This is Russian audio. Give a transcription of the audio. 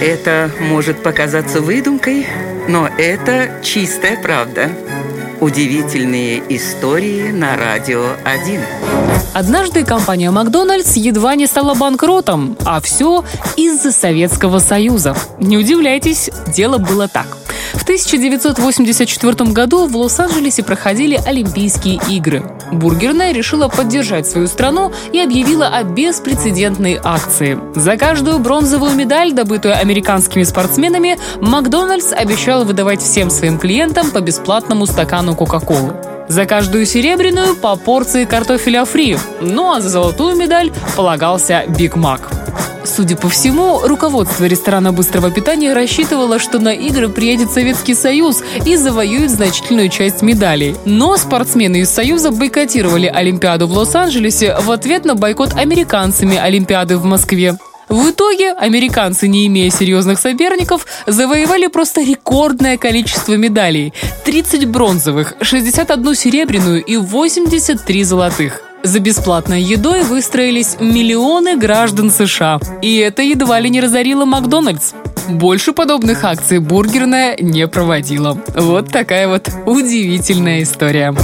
Это может показаться выдумкой, но это чистая правда. Удивительные истории на радио 1. Однажды компания Макдональдс едва не стала банкротом, а все из-за Советского Союза. Не удивляйтесь, дело было так. В 1984 году в Лос-Анджелесе проходили Олимпийские игры. Бургерная решила поддержать свою страну и объявила о беспрецедентной акции. За каждую бронзовую медаль, добытую американскими спортсменами, Макдональдс обещал выдавать всем своим клиентам по бесплатному стакану Кока-Колы. За каждую серебряную по порции картофеля фри, ну а за золотую медаль полагался Биг Мак. Судя по всему, руководство ресторана быстрого питания рассчитывало, что на игры приедет Советский Союз и завоюет значительную часть медалей. Но спортсмены из Союза бойкотировали Олимпиаду в Лос-Анджелесе в ответ на бойкот американцами Олимпиады в Москве. В итоге американцы, не имея серьезных соперников, завоевали просто рекордное количество медалей. 30 бронзовых, 61 серебряную и 83 золотых. За бесплатной едой выстроились миллионы граждан США. И это едва ли не разорило Макдональдс. Больше подобных акций бургерная не проводила. Вот такая вот удивительная история.